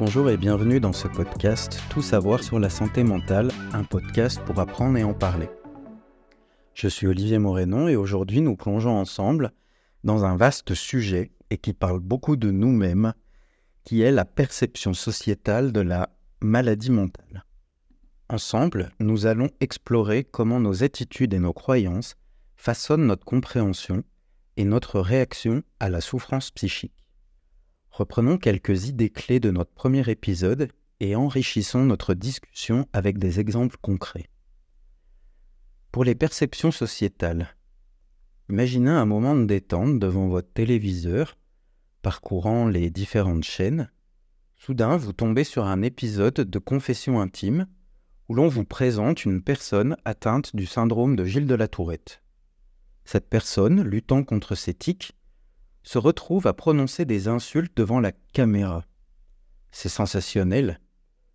Bonjour et bienvenue dans ce podcast Tout savoir sur la santé mentale, un podcast pour apprendre et en parler. Je suis Olivier Morénon et aujourd'hui nous plongeons ensemble dans un vaste sujet et qui parle beaucoup de nous-mêmes, qui est la perception sociétale de la maladie mentale. Ensemble, nous allons explorer comment nos attitudes et nos croyances façonnent notre compréhension et notre réaction à la souffrance psychique. Reprenons quelques idées clés de notre premier épisode et enrichissons notre discussion avec des exemples concrets. Pour les perceptions sociétales, imaginez un moment de détente devant votre téléviseur, parcourant les différentes chaînes. Soudain, vous tombez sur un épisode de Confession intime où l'on vous présente une personne atteinte du syndrome de Gilles de la Tourette. Cette personne, luttant contre ses tics, se retrouve à prononcer des insultes devant la caméra. C'est sensationnel.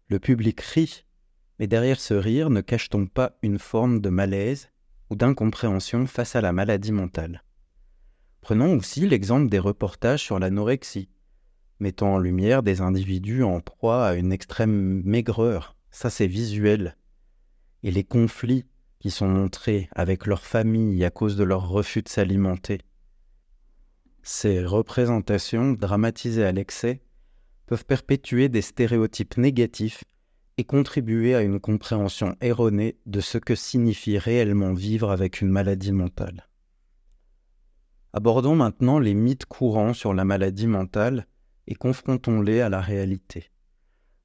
Le public rit, mais derrière ce rire ne cache-t-on pas une forme de malaise ou d'incompréhension face à la maladie mentale? Prenons aussi l'exemple des reportages sur l'anorexie, mettant en lumière des individus en proie à une extrême maigreur. Ça, c'est visuel. Et les conflits qui sont montrés avec leur famille à cause de leur refus de s'alimenter. Ces représentations, dramatisées à l'excès, peuvent perpétuer des stéréotypes négatifs et contribuer à une compréhension erronée de ce que signifie réellement vivre avec une maladie mentale. Abordons maintenant les mythes courants sur la maladie mentale et confrontons-les à la réalité.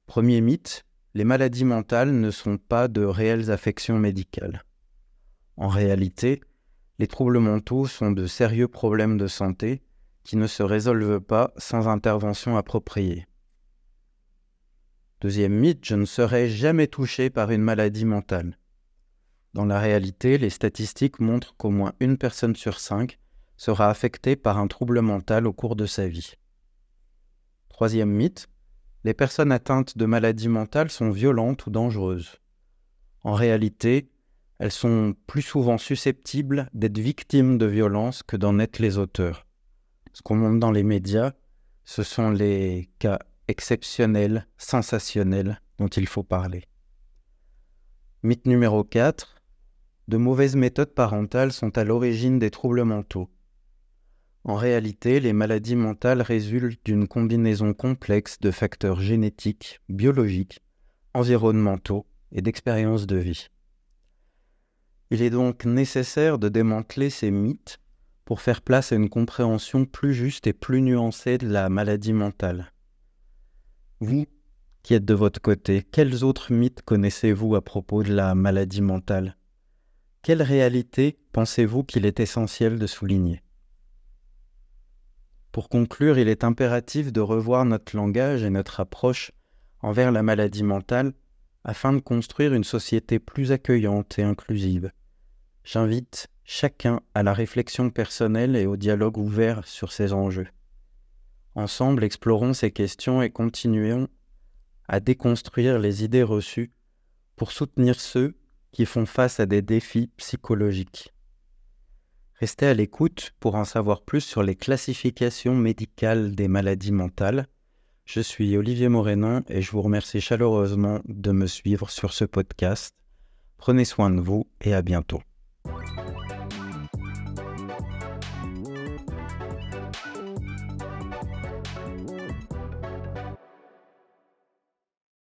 Premier mythe, les maladies mentales ne sont pas de réelles affections médicales. En réalité, les troubles mentaux sont de sérieux problèmes de santé qui ne se résolvent pas sans intervention appropriée. Deuxième mythe, je ne serai jamais touché par une maladie mentale. Dans la réalité, les statistiques montrent qu'au moins une personne sur cinq sera affectée par un trouble mental au cours de sa vie. Troisième mythe, les personnes atteintes de maladies mentales sont violentes ou dangereuses. En réalité, elles sont plus souvent susceptibles d'être victimes de violences que d'en être les auteurs. Ce qu'on montre dans les médias, ce sont les cas exceptionnels, sensationnels dont il faut parler. Mythe numéro 4. De mauvaises méthodes parentales sont à l'origine des troubles mentaux. En réalité, les maladies mentales résultent d'une combinaison complexe de facteurs génétiques, biologiques, environnementaux et d'expériences de vie. Il est donc nécessaire de démanteler ces mythes pour faire place à une compréhension plus juste et plus nuancée de la maladie mentale. Vous, qui êtes de votre côté, quels autres mythes connaissez-vous à propos de la maladie mentale? Quelle réalité pensez-vous qu'il est essentiel de souligner? Pour conclure, il est impératif de revoir notre langage et notre approche envers la maladie mentale afin de construire une société plus accueillante et inclusive. J'invite chacun à la réflexion personnelle et au dialogue ouvert sur ces enjeux. Ensemble, explorons ces questions et continuons à déconstruire les idées reçues pour soutenir ceux qui font face à des défis psychologiques. Restez à l'écoute pour en savoir plus sur les classifications médicales des maladies mentales. Je suis Olivier Morénin et je vous remercie chaleureusement de me suivre sur ce podcast. Prenez soin de vous et à bientôt.